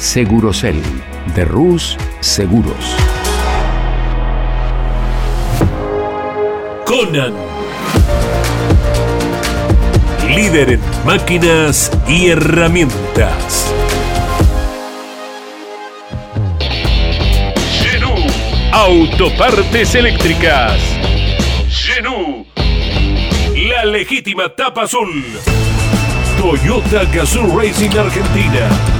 Segurocel de Rus Seguros. Conan. Líder en máquinas y herramientas. Genú. Autopartes eléctricas. Genú. La legítima tapa azul. Toyota Gazoo Racing Argentina.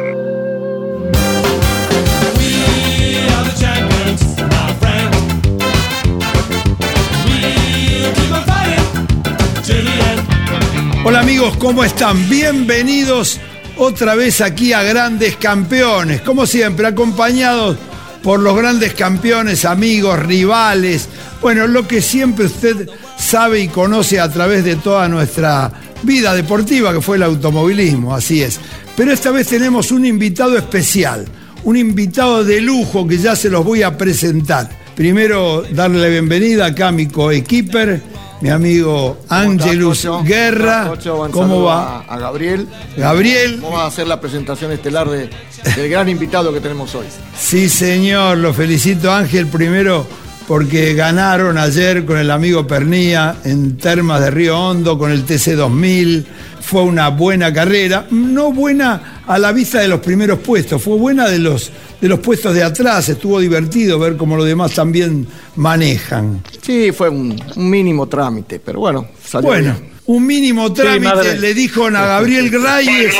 Hola amigos, ¿cómo están? Bienvenidos otra vez aquí a Grandes Campeones, como siempre, acompañados por los grandes campeones, amigos, rivales, bueno, lo que siempre usted sabe y conoce a través de toda nuestra vida deportiva, que fue el automovilismo, así es. Pero esta vez tenemos un invitado especial, un invitado de lujo que ya se los voy a presentar. Primero, darle la bienvenida a mi coequiper, mi amigo Angelus Guerra. ¿Cómo va? A, a Gabriel. Gabriel. Vamos a hacer la presentación estelar de, del gran invitado que tenemos hoy. Sí, señor, lo felicito Ángel primero porque ganaron ayer con el amigo Pernía en Termas de Río Hondo con el TC 2000. Fue una buena carrera, no buena a la vista de los primeros puestos, fue buena de los, de los puestos de atrás. Estuvo divertido ver cómo los demás también manejan. Sí, fue un, un mínimo trámite, pero bueno, salió Bueno, bien. un mínimo trámite le dijo a Gabriel Reyes.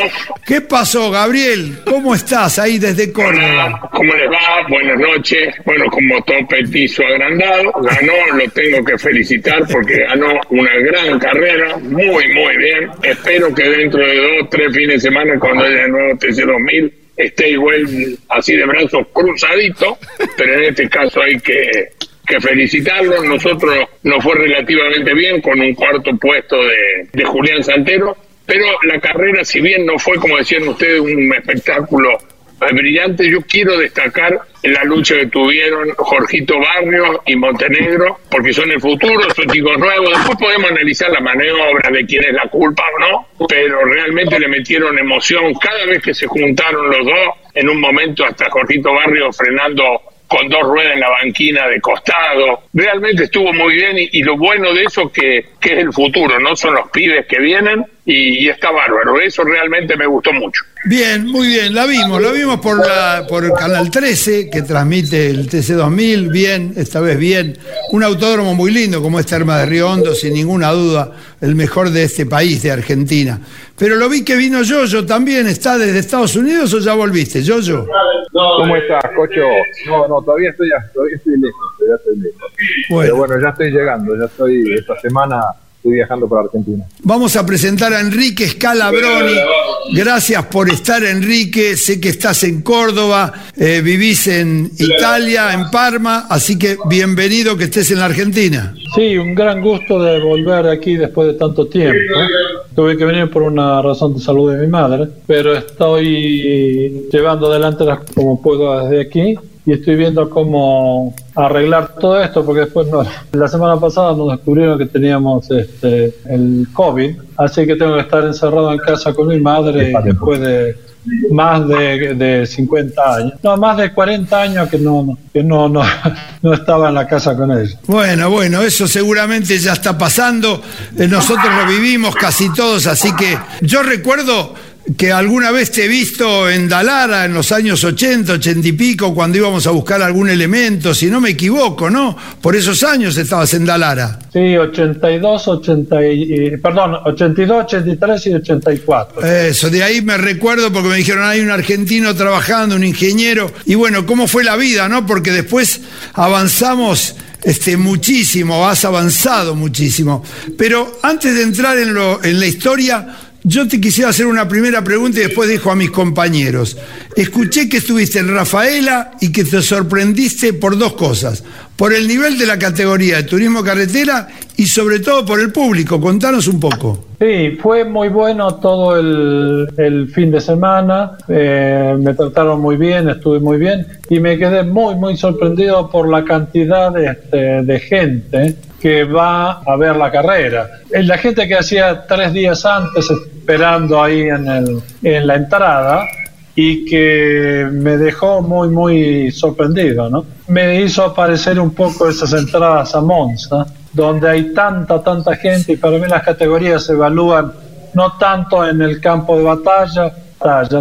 ¿Qué pasó, Gabriel? ¿Cómo estás ahí desde Córdoba? ¿Cómo les va? Buenas noches. Bueno, como todo petizo agrandado, ganó, lo tengo que felicitar porque ganó una gran carrera, muy, muy bien. Espero que dentro de dos, tres fines de semana, cuando haya el nuevo TC2000, esté igual así de brazos cruzaditos, pero en este caso hay que, que felicitarlo. Nosotros nos fue relativamente bien con un cuarto puesto de, de Julián Santero, pero la carrera, si bien no fue, como decían ustedes, un espectáculo eh, brillante, yo quiero destacar la lucha que tuvieron Jorgito Barrio y Montenegro, porque son el futuro, son chicos nuevos. Después podemos analizar la maniobra de quién es la culpa o no, pero realmente le metieron emoción cada vez que se juntaron los dos. En un momento hasta Jorgito Barrio frenando con dos ruedas en la banquina de costado. Realmente estuvo muy bien y, lo bueno de eso que es el futuro, no son los pibes que vienen y, y está bárbaro. Eso realmente me gustó mucho. Bien, muy bien, la vimos, la vimos por, la, por el Canal 13 que transmite el TC2000, bien, esta vez bien. Un autódromo muy lindo como es Terma de Río Hondo, sin ninguna duda, el mejor de este país, de Argentina. Pero lo vi que vino Yoyo también, ¿está desde Estados Unidos o ya volviste, Yoyo? ¿Cómo estás, Cocho? No, no, todavía estoy, todavía estoy lejos, todavía estoy lejos. Bueno. Pero bueno, ya estoy llegando, ya estoy esta semana estoy viajando por Argentina. Vamos a presentar a Enrique Scalabroni. Gracias por estar, Enrique. Sé que estás en Córdoba, eh, vivís en Italia, en Parma, así que bienvenido que estés en la Argentina. Sí, un gran gusto de volver aquí después de tanto tiempo. Tuve que venir por una razón de salud de mi madre, pero estoy llevando adelante las como puedo desde aquí y estoy viendo cómo arreglar todo esto porque después no, la semana pasada nos descubrieron que teníamos este, el COVID, así que tengo que estar encerrado en casa con mi madre después de más de, de 50 años, no, más de 40 años que no, que no, no, no estaba en la casa con ella. Bueno, bueno, eso seguramente ya está pasando. Eh, Nosotros lo vivimos casi todos, así que yo recuerdo que alguna vez te he visto en Dalara en los años 80, 80 y pico, cuando íbamos a buscar algún elemento, si no me equivoco, ¿no? Por esos años estabas en Dalara. Sí, 82, 80 y, y- perdón, 82, 83 y 84. Eso, de ahí me recuerdo porque me dijeron, hay un argentino trabajando, un ingeniero, y bueno, ¿cómo fue la vida, no? Porque después avanzamos este, muchísimo, has avanzado muchísimo. Pero antes de entrar en, lo, en la historia, yo te quisiera hacer una primera pregunta y después dejo a mis compañeros. Escuché que estuviste en Rafaela y que te sorprendiste por dos cosas. Por el nivel de la categoría de turismo carretera y sobre todo por el público. Contanos un poco. Sí, fue muy bueno todo el, el fin de semana, eh, me trataron muy bien, estuve muy bien y me quedé muy, muy sorprendido por la cantidad de, este, de gente que va a ver la carrera. Eh, La gente que hacía tres días antes esperando ahí en, el, en la entrada y que me dejó muy, muy sorprendido, ¿no? Me hizo aparecer un poco esas entradas a Monza, donde hay tanta, tanta gente y para mí las categorías se evalúan no tanto en el campo de batalla,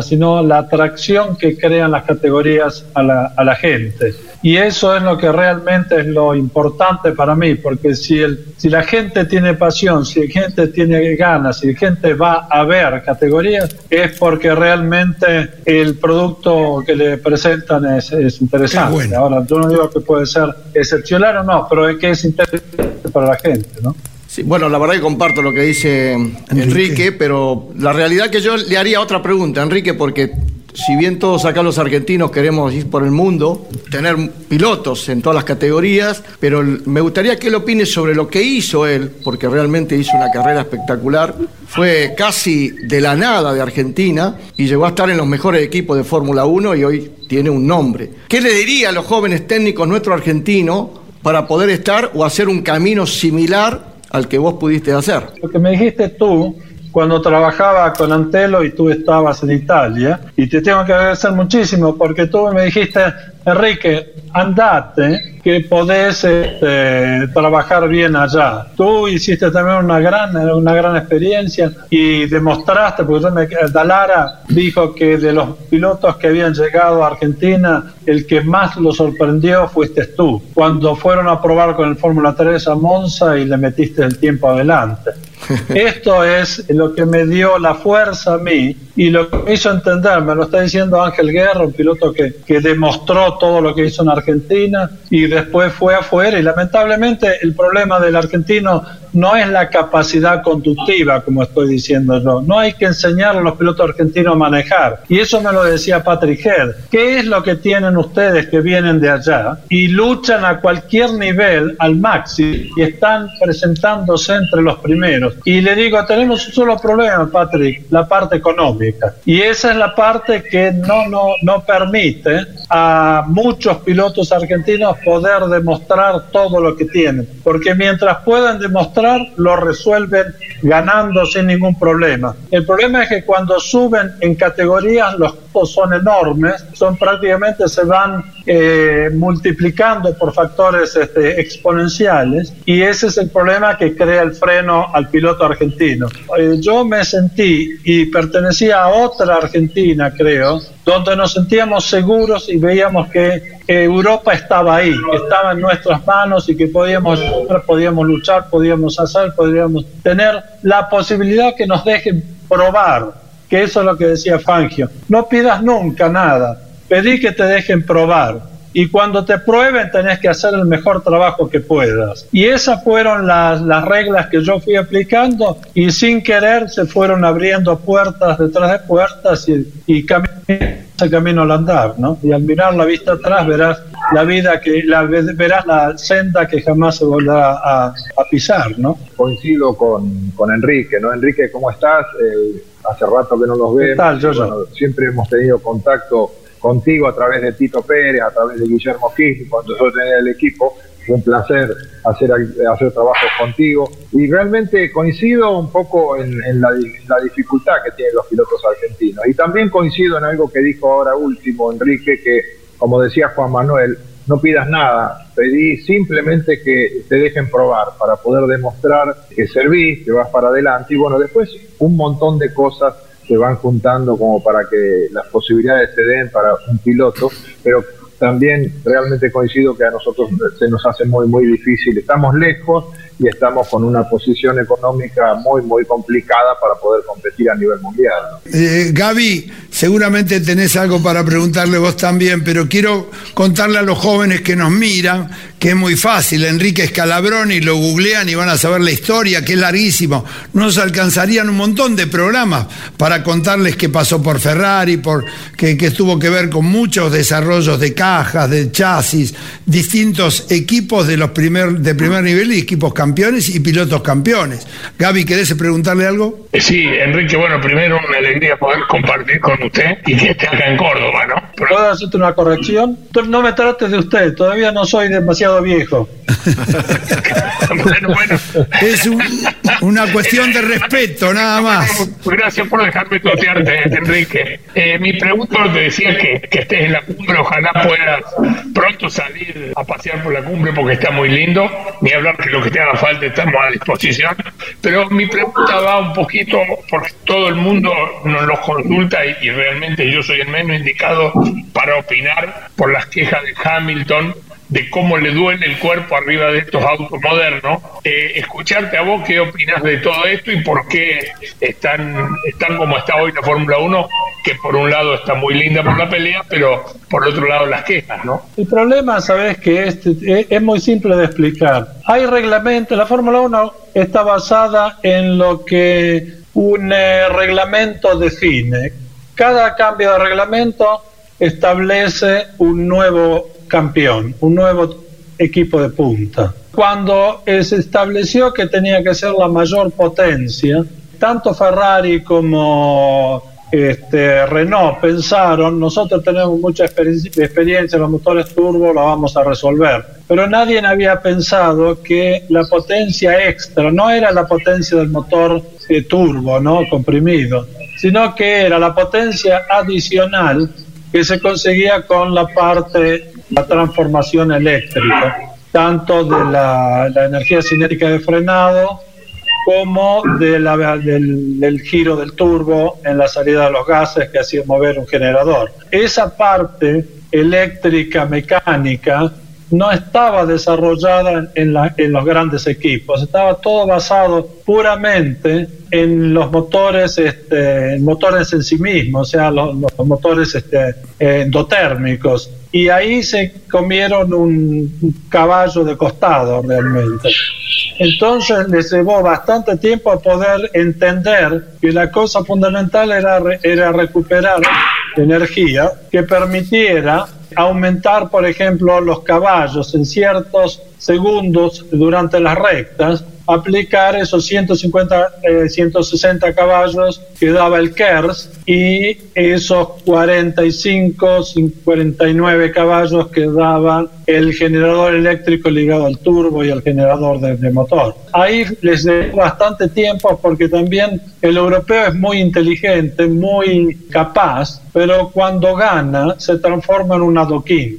sino la atracción que crean las categorías a la, a la gente. Y eso es lo que realmente es lo importante para mí, porque si, el, si la gente tiene pasión, si la gente tiene ganas, si la gente va a ver categorías, es porque realmente el producto que le presentan es, es interesante. Bueno. Ahora, yo no digo que puede ser excepcional o no, pero es que es interesante para la gente, ¿no? Sí, bueno, la verdad que comparto lo que dice Enrique. pero la realidad que yo le haría otra pregunta, Enrique, porque si bien todos acá los argentinos queremos ir por el mundo, tener pilotos en todas las categorías, pero me gustaría que él opine sobre lo que hizo él, porque realmente hizo una carrera espectacular. Fue casi de la nada de Argentina y llegó a estar en los mejores equipos de Fórmula 1 y hoy tiene un nombre. ¿Qué le diría a los jóvenes técnicos nuestro argentino para poder estar o hacer un camino similar al que vos pudiste hacer? Lo que me dijiste tú cuando trabajaba con Antelo y tú estabas en Italia, y te tengo que agradecer muchísimo porque tú me dijiste, Enrique, andate, que podés este, trabajar bien allá. Tú hiciste también una gran, una gran experiencia y demostraste, porque yo me, Dalara dijo que de los pilotos que habían llegado a Argentina, el que más lo sorprendió fuiste tú, cuando fueron a probar con el Fórmula 3 a Monza y le metiste el tiempo adelante. Esto es lo que me dio la fuerza a mí y lo que me hizo entender, me lo está diciendo Ángel Guerra, un piloto que, que demostró todo lo que hizo en Argentina y después fue afuera y lamentablemente el problema del argentino no es la capacidad conductiva, como estoy diciendo yo. No hay que enseñar a los pilotos argentinos a manejar. Y eso me lo decía Patrick Head. ¿Qué es lo que tienen ustedes que vienen de allá y luchan a cualquier nivel al máximo y están presentándose entre los primeros? Y le digo, tenemos un solo problema, Patrick, la parte económica. Y esa es la parte que no, no, no permite a muchos pilotos argentinos poder demostrar todo lo que tienen. Porque mientras puedan demostrar, lo resuelven ganando sin ningún problema. El problema es que cuando suben en categorías los costos son enormes, son prácticamente se van eh, multiplicando por factores este, exponenciales y ese es el problema que crea el freno al piloto argentino. Eh, yo me sentí y pertenecía a otra Argentina, creo, donde nos sentíamos seguros y veíamos que, Europa estaba ahí, que estaba en nuestras manos y que podíamos, podíamos luchar, podíamos hacer, podríamos tener la posibilidad que nos dejen probar, que eso es lo que decía Fangio. No pidas nunca nada, pedí que te dejen probar. Y cuando te prueben tenés que hacer el mejor trabajo que puedas. Y esas fueron las, las reglas que yo fui aplicando y sin querer se fueron abriendo puertas detrás de puertas y, y ese camino al andar, ¿no? Y al mirar la vista atrás verás la vida que la verás la senda que jamás se volverá a, pisar, ¿no? Coincido con, con, Enrique, ¿no? Enrique, ¿cómo estás? Eh, hace rato que no nos vemos. Yo, siempre hemos tenido contacto contigo a través de Tito Pérez, a través de Guillermo Gil, cuando yo tenía el equipo. Un placer hacer, hacer trabajos contigo. Y realmente coincido un poco en, la, la, dificultad que tienen los pilotos argentinos. Y también coincido en algo que dijo ahora último Enrique, que como decía Juan Manuel, no pidas nada, pedí simplemente que te dejen probar para poder demostrar que servís, que vas para adelante y bueno, después un montón de cosas se van juntando como para que las posibilidades se den para un piloto, pero también realmente coincido que a nosotros se nos hace muy, muy difícil. Estamos lejos y estamos con una posición económica muy, muy complicada para poder competir a nivel mundial. Eh, Gaby, seguramente tenés algo para preguntarle vos también, pero quiero contarle a los jóvenes que nos miran que es muy fácil. Enrique Scalabroni lo googlean y van a saber la historia, que es larguísimo. Nos alcanzarían un montón de programas para contarles qué pasó por Ferrari, por, que, que tuvo que ver con muchos desarrollos de cajas, de chasis, distintos equipos de los primer, de primer nivel y equipos campeones campeones y pilotos campeones. Gaby, ¿querés preguntarle algo? Eh, sí, Enrique, bueno, primero una alegría poder compartir con usted y que esté acá en Córdoba, ¿no? ¿Puedo hacerte una corrección? No me trates de usted, todavía no soy demasiado viejo. bueno, bueno. Es una cuestión de respeto, nada más. Gracias por dejarme totearte, Enrique. Eh, mi pregunta te decía que, que estés en la cumbre, ojalá puedas pronto salir a pasear por la cumbre porque está muy lindo, ni hablar que lo que te haga falta estamos a disposición. Pero mi pregunta va un poquito, porque todo el mundo nos lo consulta y, realmente yo soy el menos indicado para opinar por las quejas de Hamilton de cómo le duele el cuerpo arriba de estos autos modernos. Eh, escucharte a vos, ¿qué opinas de todo esto y por qué están, están como está hoy la Fórmula 1? Que por un lado está muy linda por la pelea, pero por otro lado las quejas, ¿no? El problema, sabes que es, muy simple de explicar. Hay reglamentos, la Fórmula 1 está basada en lo que un eh, reglamento define. Cada cambio de reglamento establece un nuevo campeón, un nuevo equipo de punta. Cuando se estableció que tenía que ser la mayor potencia, tanto Ferrari como este, Renault pensaron, nosotros tenemos mucha experiencia en los motores turbo, lo vamos a resolver. Pero nadie había pensado que la potencia extra no era la potencia del motor eh, turbo, ¿no? comprimido, sino que era la potencia adicional que se conseguía con la parte, la transformación eléctrica, tanto de la, energía cinética de frenado como de la, del, del, giro del turbo en la salida de los gases que hacía mover un generador. Esa parte eléctrica mecánica no estaba desarrollada en, los grandes equipos, estaba todo basado puramente en los motores, este, motores en sí mismos, o sea, los, motores este, endotérmicos. Y ahí se comieron un caballo de costado realmente. Entonces les llevó bastante tiempo a poder entender que la cosa fundamental era recuperar energía que permitiera aumentar, por ejemplo, los caballos en ciertos segundos durante las rectas aplicar esos 150, 160 eh, caballos que daba el KERS y esos 45, 49 caballos que daba el generador eléctrico ligado al turbo y al generador de, motor. Ahí les dio bastante tiempo porque también el europeo es muy inteligente, muy capaz, pero cuando gana se transforma en un adoquín.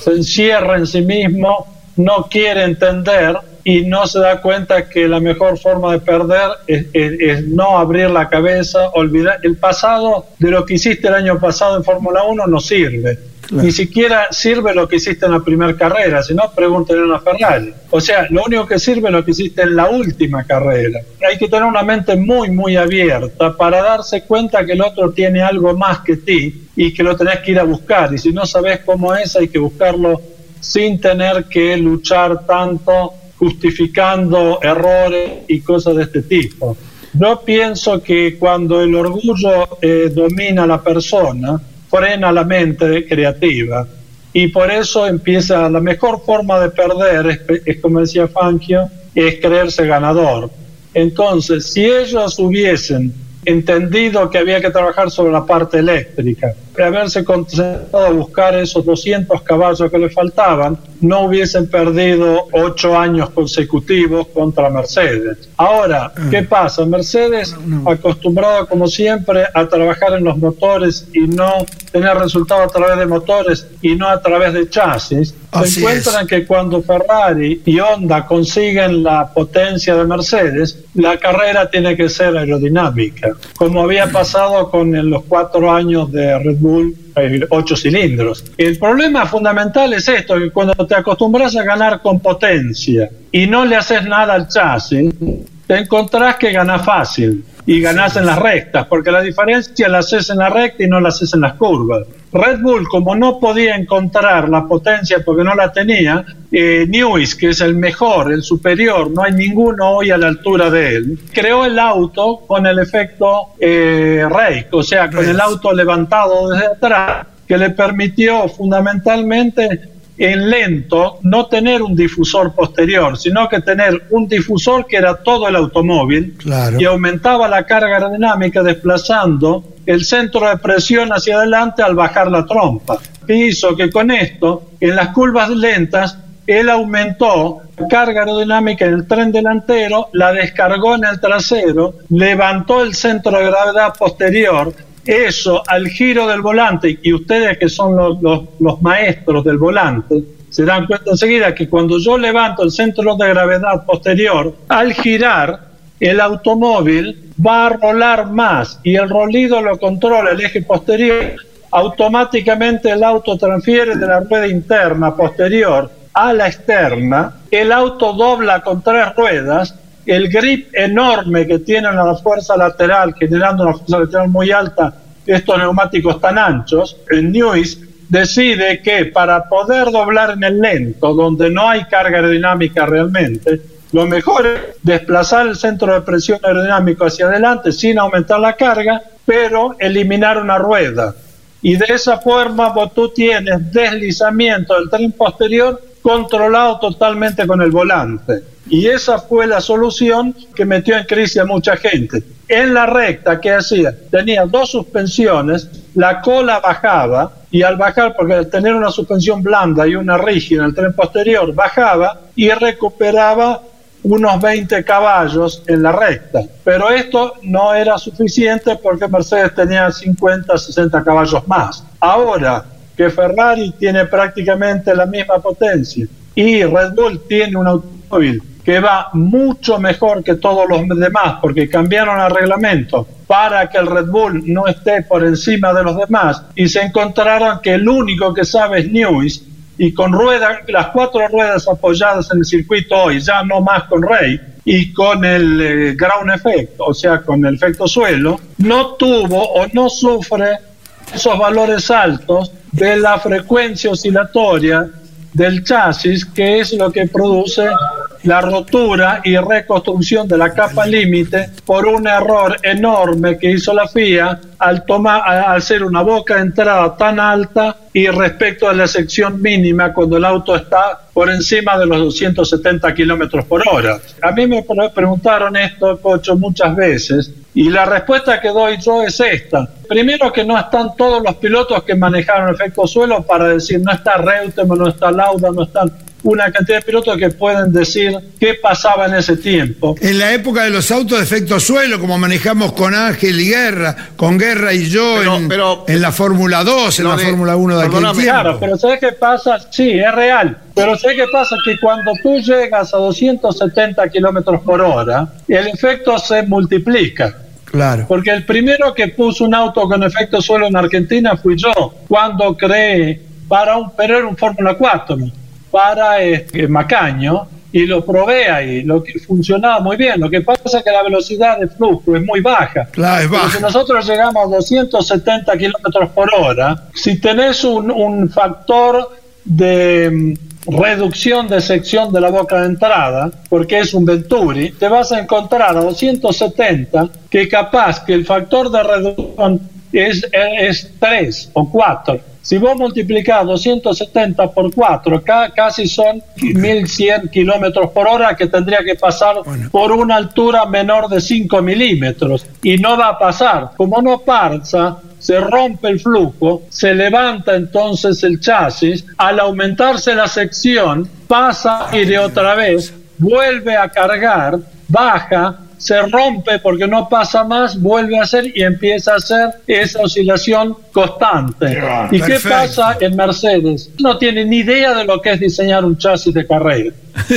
Se encierra en sí mismo, no quiere entender y no se da cuenta que la mejor forma de perder es, no abrir la cabeza, olvidar el pasado de lo que hiciste el año pasado en Fórmula 1 no sirve. Ni siquiera sirve lo que hiciste en la primera carrera, si no, pregúntenle a una Ferrari. O sea, lo único que sirve es lo que hiciste en la última carrera. Hay que tener una mente muy, muy abierta para darse cuenta que el otro tiene algo más que ti y que lo tenés que ir a buscar. Y si no sabes cómo es, hay que buscarlo sin tener que luchar tanto justificando errores y cosas de este tipo. Yo pienso que cuando el orgullo eh, domina a la persona, frena la mente creativa y por eso empieza la mejor forma de perder, es, como decía Fangio, es creerse ganador. Entonces, si ellos hubiesen entendido que había que trabajar sobre la parte eléctrica, haberse concentrado a buscar esos 200 caballos que le faltaban, no hubiesen perdido ocho años consecutivos contra Mercedes. Ahora, ¿qué ah. pasa? Mercedes, acostumbrado como siempre a trabajar en los motores y no tener resultados a través de motores y no a través de chasis, se encuentran que cuando Ferrari y Honda consiguen la potencia de Mercedes, la carrera tiene que ser aerodinámica, como había pasado con los cuatro años de Red Bull ocho cilindros. El problema fundamental es esto, que cuando te acostumbras a ganar con potencia y no le haces nada al chasis, te encontrás que ganas fácil y ganás en las rectas, porque la diferencia la haces en la recta y no la haces en las curvas. Red Bull, como no podía encontrar la potencia porque no la tenía, eh, Newis, que es el mejor, el superior, no hay ninguno hoy a la altura de él, creó el auto con el efecto eh, Rake, o sea, con el auto levantado desde atrás, que le permitió fundamentalmente en lento no tener un difusor posterior, sino que tener un difusor que era todo el automóvil y aumentaba la carga aerodinámica desplazando el centro de presión hacia adelante al bajar la trompa. Que hizo que con esto, en las curvas lentas, él aumentó la carga aerodinámica en el tren delantero, la descargó en el trasero, levantó el centro de gravedad posterior, eso al giro del volante, y ustedes que son los, maestros del volante, se dan cuenta enseguida que cuando yo levanto el centro de gravedad posterior, al girar, el automóvil va a rolar más y el rolido lo controla el eje posterior, automáticamente el auto transfiere de la rueda interna posterior a la externa, el auto dobla con tres ruedas el grip enorme que tienen a la fuerza lateral, generando una fuerza lateral muy alta, estos neumáticos tan anchos, el Newis decide que para poder doblar en el lento, donde no hay carga aerodinámica realmente, lo mejor es desplazar el centro de presión aerodinámico hacia adelante sin aumentar la carga, pero eliminar una rueda. Y de esa forma vos tú tienes deslizamiento del tren posterior controlado totalmente con el volante. Y esa fue la solución que metió en crisis a mucha gente. En la recta, ¿qué hacía? Tenía dos suspensiones, la cola bajaba y al bajar, porque tener una suspensión blanda y una rígida el tren posterior, bajaba y recuperaba unos 20 caballos en la recta. Pero esto no era suficiente porque Mercedes tenía 50, 60 caballos más. Ahora que Ferrari tiene prácticamente la misma potencia y Red Bull tiene un automóvil que va mucho mejor que todos los demás porque cambiaron el reglamento para que el Red Bull no esté por encima de los demás y se encontraron que el único que sabe es Lewis y con ruedas, las cuatro ruedas apoyadas en el circuito hoy, ya no más con Rey, y con el eh, ground effect, o sea, con el efecto suelo, no tuvo o no sufre esos valores altos de la frecuencia oscilatoria del chasis, que es lo que produce la rotura y reconstrucción de la capa límite por un error enorme que hizo la FIA al, tomar, al hacer una boca de entrada tan alta y respecto a la sección mínima cuando el auto está por encima de los 270 kilómetros por hora. A mí me preguntaron esto, Cocho, muchas veces y la respuesta que doy yo es esta. Primero que no están todos los pilotos que manejaron efecto suelo para decir no está Reutemann, no está Lauda, no están una cantidad de pilotos que pueden decir qué pasaba en ese tiempo. En la época de los autos de efecto suelo, como manejamos con Ángel y Guerra, con Guerra y yo en, la Fórmula 2, en la Fórmula 1 de aquel tiempo. Claro, pero ¿sabes qué pasa? Sí, es real. Pero ¿sabes qué pasa? Que cuando tú llegas a 270 kilómetros por hora, el efecto se multiplica. Claro. Porque el primero que puso un auto con efecto suelo en Argentina fui yo, cuando creé para un, pero era un Fórmula 4, para este, Macaño, y lo probé ahí, lo que funcionaba muy bien. Lo que pasa es que la velocidad de flujo es muy baja. Claro, es baja. Si nosotros llegamos a 270 kilómetros por hora, si tenés un, un factor de mm, reducción de sección de la boca de entrada, porque es un Venturi, te vas a encontrar a 270 que capaz que el factor de reducción es, es 3 o 4. Si vos multiplicás 270 por 4, casi son 1100 kilómetros por hora que tendría que pasar por una altura menor de 5 milímetros. Y no va a pasar. Como no pasa, se rompe el flujo, se levanta entonces el chasis, al aumentarse la sección, pasa y de otra vez, vuelve a cargar, baja, se rompe porque no pasa más, vuelve a hacer y empieza a hacer esa oscilación constante. ¿Y qué pasa en Mercedes? No tienen ni idea de lo que es diseñar un chasis de carrera.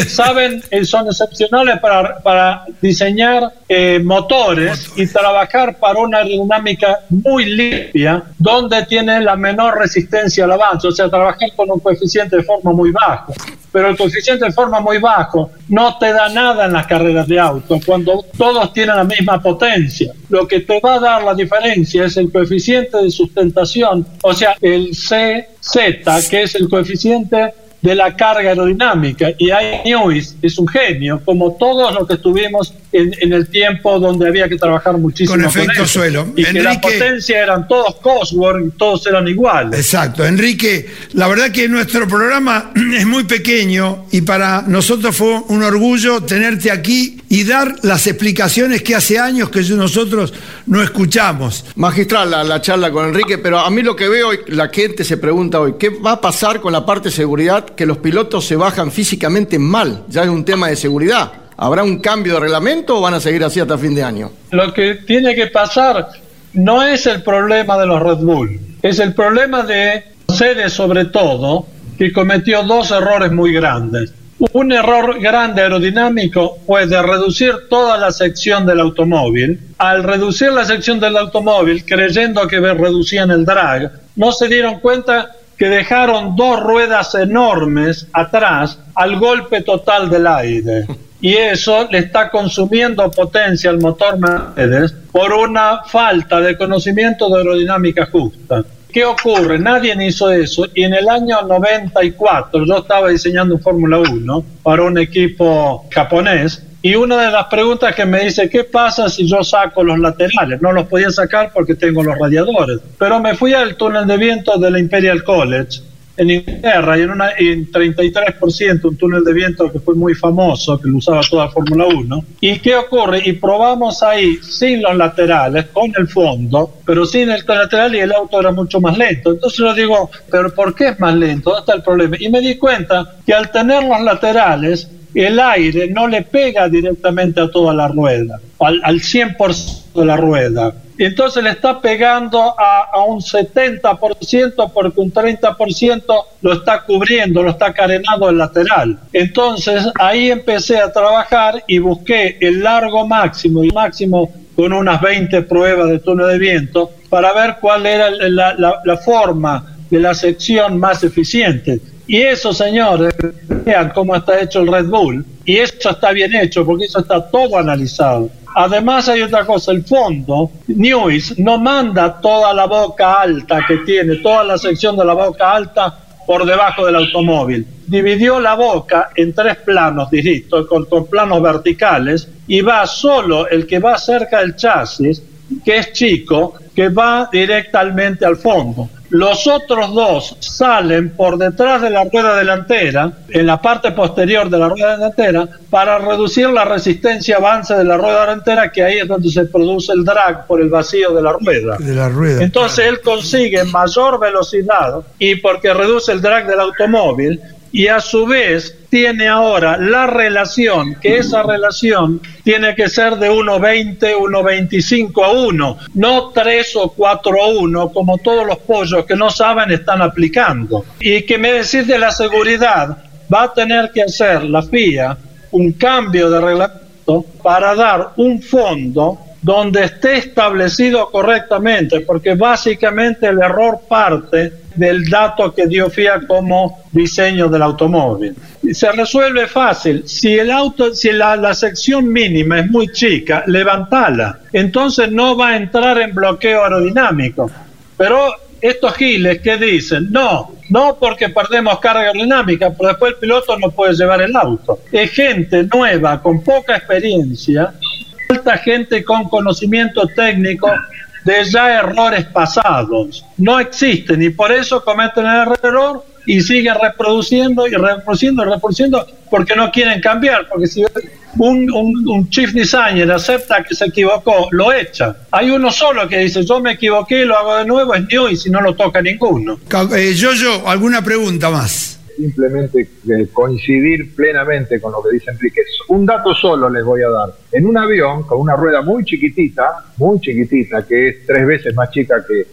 Saben, eh, son excepcionales para, para diseñar eh, motores y trabajar para una aerodinámica muy limpia, donde tiene la menor resistencia al avance, o sea, trabajar con un coeficiente de forma muy bajo. Pero el coeficiente de forma muy bajo no te da nada en las carreras de auto, cuando todos tienen la misma potencia. Lo que te va a dar la diferencia es el coeficiente de sustentación, o sea, el CZ, que es el coeficiente de la carga aerodinámica. Y Newis es un genio, como todos los que estuvimos en, el tiempo donde había que trabajar muchísimo. Con efecto suelo. Y que la potencia eran todos Cosworth, todos eran iguales. Exacto. Enrique, la verdad que nuestro programa es muy pequeño y para nosotros fue un orgullo tenerte aquí y dar las explicaciones que hace años que nosotros no escuchamos. Magistral la, la charla con Enrique, pero a mí lo que veo, la gente se pregunta hoy, ¿qué va a pasar con la parte de seguridad que los pilotos se bajan físicamente mal, ya es un tema de seguridad. ¿Habrá un cambio de reglamento o van a seguir así hasta fin de año? Lo que tiene que pasar no es el problema de los Red Bull, es el problema de Mercedes sobre todo, que cometió dos errores muy grandes. Un error grande aerodinámico fue de reducir toda la sección del automóvil. Al reducir la sección del automóvil, creyendo que reducían el drag, no se dieron cuenta que dejaron dos ruedas enormes atrás al golpe total del aire. Y eso le está consumiendo potencia al motor Mercedes por una falta de conocimiento de aerodinámica justa. ¿Qué ocurre? Nadie hizo eso y en el año 94 yo estaba diseñando un Fórmula 1 para un equipo japonés y una de las preguntas que me dice, ¿qué pasa si yo saco los laterales? No los podía sacar porque tengo los radiadores. Pero me fui al túnel de viento de la Imperial College en Inglaterra en, una, en 33%, un túnel de viento que fue muy famoso, que lo usaba toda Fórmula 1. ¿Y qué ocurre? Y probamos ahí sin los laterales, con el fondo, pero sin el lateral y el auto era mucho más lento. Entonces yo digo, ¿pero por qué es más lento? ¿Dónde está el problema? Y me di cuenta que al tener los laterales, el aire no le pega directamente a toda la rueda, al, al 100% de la rueda. Entonces le está pegando a, un 70% porque un 30% lo está cubriendo, lo está carenando el lateral. Entonces ahí empecé a trabajar y busqué el largo máximo y máximo con unas 20 pruebas de túnel de viento para ver cuál era la, la, la forma de la sección más eficiente. Y eso, señores, vean cómo está hecho el Red Bull. Y eso está bien hecho, porque eso está todo analizado. Además hay otra cosa, el fondo, News no manda toda la boca alta que tiene, toda la sección de la boca alta por debajo del automóvil. Dividió la boca en tres planos distintos, con, con planos verticales, y va solo el que va cerca del chasis, que es chico, que va directamente al fondo. Los otros dos salen por detrás de la rueda delantera, en la parte posterior de la rueda delantera, para reducir la resistencia avance de la rueda delantera, que ahí es donde se produce el drag por el vacío de la rueda. De la rueda. Entonces él consigue mayor velocidad y porque reduce el drag del automóvil, y a su vez tiene ahora la relación, que esa relación tiene que ser de 1,20, 1,25 a 1, no 3 o 4 a 1, como todos los pollos que no saben están aplicando. Y que me decís de la seguridad, va a tener que hacer la FIA un cambio de reglamento para dar un fondo donde esté establecido correctamente, porque básicamente el error parte del dato que dio FIA como diseño del automóvil. Se resuelve fácil. Si el auto, si la, sección mínima es muy chica, levantala. Entonces no va a entrar en bloqueo aerodinámico. Pero estos giles que dicen, no, no porque perdemos carga aerodinámica, pero después el piloto no puede llevar el auto. Es gente nueva, con poca experiencia, falta gente con conocimiento técnico de ya errores pasados. No existen y por eso cometen el error y siguen reproduciendo y reproduciendo y reproduciendo porque no quieren cambiar, porque si un, un, chief designer acepta que se equivocó, lo echa. Hay uno solo que dice, yo me equivoqué, lo hago de nuevo, es new y si no lo toca ninguno. Eh, yo, yo, ¿alguna pregunta más? Simplemente eh, coincidir plenamente con lo que dice Enrique. Un dato solo les voy a dar. En un avión con una rueda muy chiquitita, muy chiquitita, que es tres veces más chica que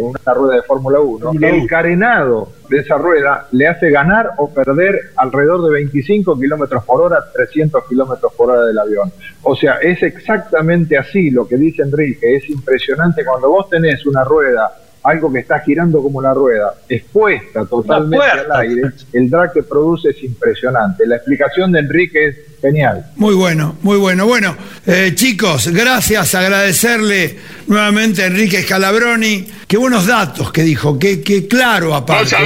una rueda de Fórmula 1, el carenado de esa rueda le hace ganar o perder alrededor de 25 kilómetros por hora, 300 kilómetros por hora del avión. O sea, es exactamente así lo que dice Enrique. Es impresionante cuando vos tenés una rueda algo que está girando como la rueda, expuesta totalmente al aire, el drag que produce es impresionante. La explicación de Enrique es genial. Muy bueno, muy bueno. Bueno, eh, chicos, gracias, agradecerle nuevamente a Enrique Scalabroni. Qué buenos datos que dijo, qué, qué claro aparte.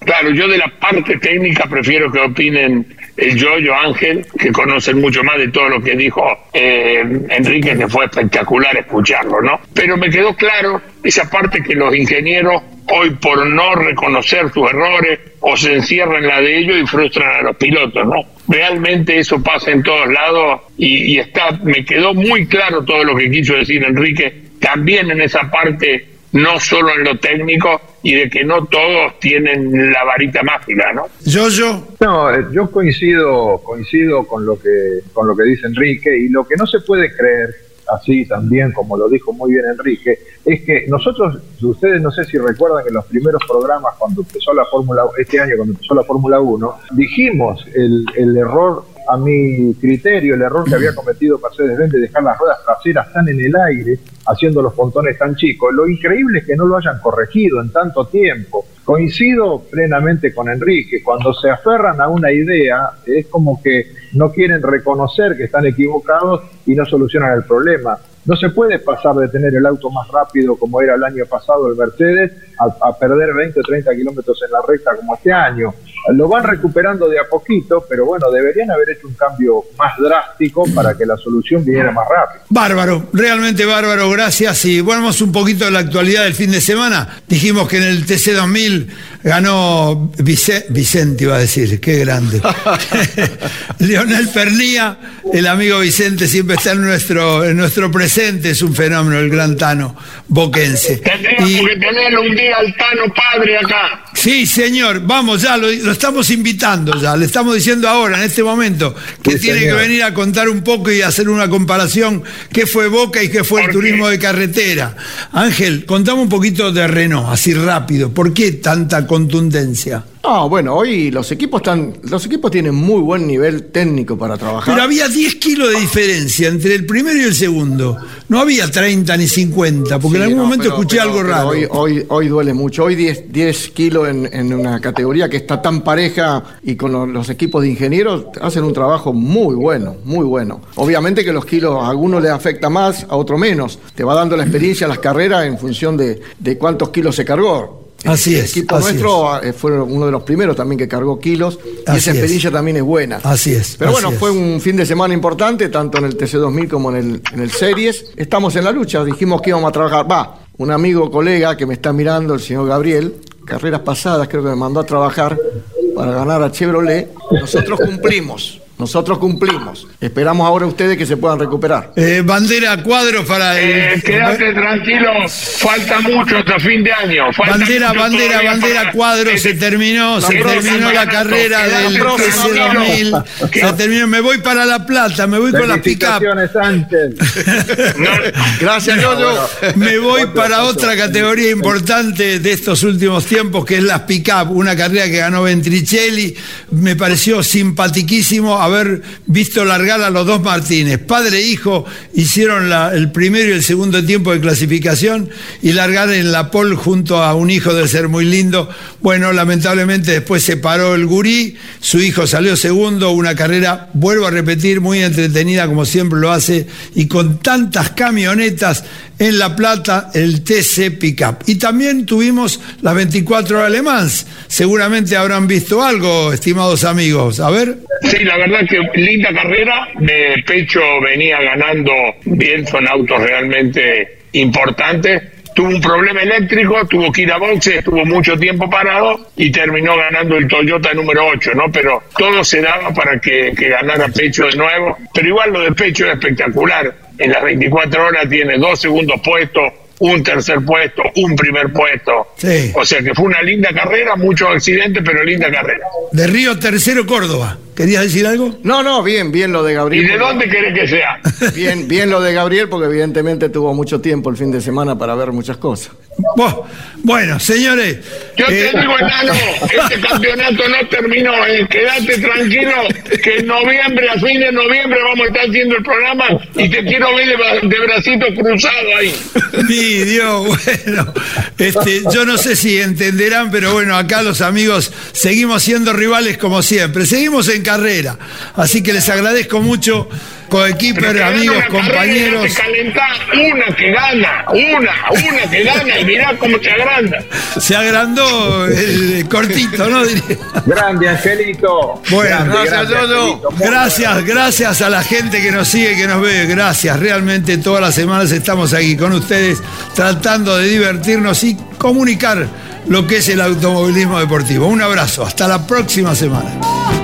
Claro, yo de la parte técnica prefiero que opinen el Yoyo Ángel, que conocen mucho más de todo lo que dijo eh, Enrique, que fue espectacular escucharlo, ¿no? Pero me quedó claro esa parte que los ingenieros hoy por no reconocer sus errores o se encierran en la de ellos y frustran a los pilotos, ¿no? Realmente eso pasa en todos lados y, y está, me quedó muy claro todo lo que quiso decir Enrique, también en esa parte no solo en lo técnico y de que no todos tienen la varita mágica, ¿no? Yo, yo. No, eh, yo coincido, coincido con lo que, con lo que dice Enrique y lo que no se puede creer así también, como lo dijo muy bien Enrique, es que nosotros, ustedes no sé si recuerdan que en los primeros programas, cuando empezó la Fórmula, este año cuando empezó la Fórmula 1, dijimos el, el error a mi criterio, el error que había cometido Mercedes-Benz de dejar las ruedas traseras tan en el aire, haciendo los pontones tan chicos. Lo increíble es que no lo hayan corregido en tanto tiempo. Coincido plenamente con Enrique, cuando se aferran a una idea es como que no quieren reconocer que están equivocados y no solucionan el problema. No se puede pasar de tener el auto más rápido como era el año pasado el Mercedes a, a perder 20 o 30 kilómetros en la recta como este año. Lo van recuperando de a poquito, pero bueno, deberían haber hecho un cambio más drástico para que la solución viniera más rápido. Bárbaro, realmente bárbaro, gracias. Y volvemos un poquito a la actualidad del fin de semana. Dijimos que en el TC2000 ganó Vicente, iba a decir, qué grande. Leonel Pernía, el amigo Vicente siempre está en nuestro, en nuestro presente, es un fenómeno, el gran Tano boquense. Tendríamos que tener un día al Tano padre acá. Sí, señor, vamos ya, lo, estamos invitando ya, le estamos diciendo ahora, en este momento, que tiene que venir a contar un poco y hacer una comparación qué fue Boca y qué fue el turismo de carretera. Ángel, contame un poquito de Renault, así rápido, ¿por qué tanta contundencia? Ah, bueno, hoy los equipos están, los equipos tienen muy buen nivel técnico para trabajar. Pero había 10 kilos de diferencia entre el primero y el segundo. No había 30 ni 50, porque en algún momento escuché algo raro. Hoy, hoy, hoy, duele mucho. Hoy 10, 10 kilos en, en, una categoría que está tan pareja y con los, los, equipos de ingenieros hacen un trabajo muy bueno, muy bueno. Obviamente que los kilos a algunos les afecta más, a otro menos. Te va dando la experiencia las carreras en función de, de cuántos kilos se cargó. Así el es. equipo nuestro eh, fue uno de los primeros también que cargó kilos y esa experiencia también es buena. Así es. Pero bueno, es. fue un fin de semana importante, tanto en el TC2000 como en el, en el Series. Estamos en la lucha, dijimos que íbamos a trabajar. Va, un amigo, colega que me está mirando, el señor Gabriel, carreras pasadas creo que me mandó a trabajar para ganar a Chevrolet. Nosotros cumplimos. Nosotros cumplimos. Esperamos ahora ustedes que se puedan recuperar. Eh, bandera cuadro para el. Eh, quédate tranquilo, falta mucho hasta fin de año. Falta bandera, bandera, bandera para... cuadro, se terminó, se terminó la carrera del TC2000. Se terminó, me voy para La Plata, me voy con las pick-up. gracias, Yoyo. Me voy para otra categoría importante de estos últimos tiempos, que es las pick-up, una carrera que ganó Ventricelli, me pareció simpatiquísimo haber visto largar a los dos Martínez. Padre e hijo hicieron el primero y el segundo tiempo de clasificación y largar en la pole junto a un hijo de ser muy lindo. Bueno, lamentablemente después se paró el gurí, su hijo salió segundo, una carrera, vuelvo a repetir, muy entretenida como siempre lo hace y con tantas camionetas en La Plata el TC Pickup. Y también tuvimos las 24 horas. Seguramente habrán visto algo, estimados amigos. A ver. Sí, la verdad que linda carrera. De pecho venía ganando bien, son autos realmente importantes. Tuvo un problema eléctrico, tuvo que ir a boxe, estuvo mucho tiempo parado y terminó ganando el Toyota número 8, ¿no? Pero todo se daba para que, que ganara Pecho de nuevo. Pero igual lo de Pecho es espectacular en las 24 horas tiene dos segundos puestos, un tercer puesto, un primer puesto. Sí. O sea que fue una linda carrera, muchos accidentes, pero linda carrera. De Río Tercero, Córdoba. ¿Querías decir algo? No, no, bien, bien lo de Gabriel. ¿Y de dónde querés que sea? Bien, bien lo de Gabriel, porque evidentemente tuvo mucho tiempo el fin de semana para ver muchas cosas. Bueno, señores. Yo te eh, digo, enano, este campeonato no terminó, eh. quédate tranquilo, que en noviembre, a fin de noviembre, vamos a estar haciendo el programa y te quiero ver de, bracito cruzado ahí. Sí, Dios, bueno. Este, yo no sé si entenderán, pero bueno, acá los amigos seguimos siendo rivales como siempre. Seguimos en carrera. Así que les agradezco mucho coequiper, amigos, compañeros. una que gana, una, una que gana y mirá cómo se agranda. Se agrandó el cortito, ¿no? Grande, Angelito. Bueno, gracias, Gracias, gracias a la gente que nos sigue, que nos ve. Gracias, realmente todas las semanas estamos aquí con ustedes tratando de divertirnos y comunicar lo que es el automovilismo deportivo. Un abrazo, hasta la próxima semana.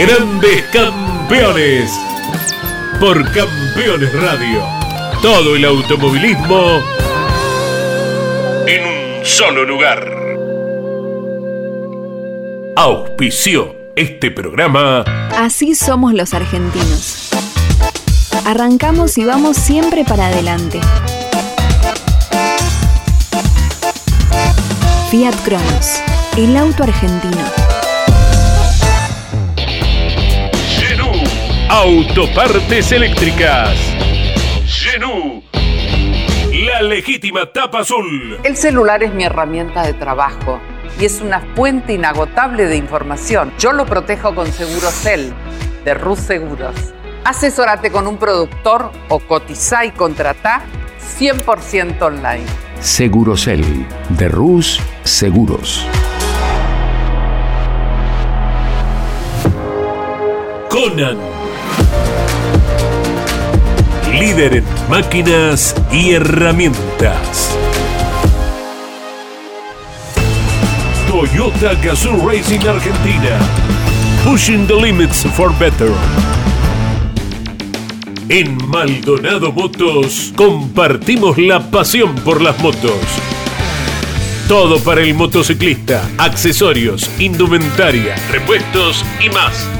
Grandes Campeones. Por Campeones Radio. Todo el automovilismo en un solo lugar. Auspició este programa. Así somos los argentinos. Arrancamos y vamos siempre para adelante. Fiat Cronos, el auto argentino. Autopartes eléctricas. Genú. La legítima tapa azul. El celular es mi herramienta de trabajo y es una fuente inagotable de información. Yo lo protejo con Segurocel de Rus Seguros. Asesórate con un productor o cotiza y contrata 100% online. Segurocel de Rus Seguros. Conan líder en máquinas y herramientas. Toyota Gazoo Racing Argentina. Pushing the limits for better. En Maldonado Motos compartimos la pasión por las motos. Todo para el motociclista, accesorios, indumentaria, repuestos y más.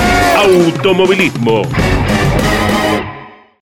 automovilismo.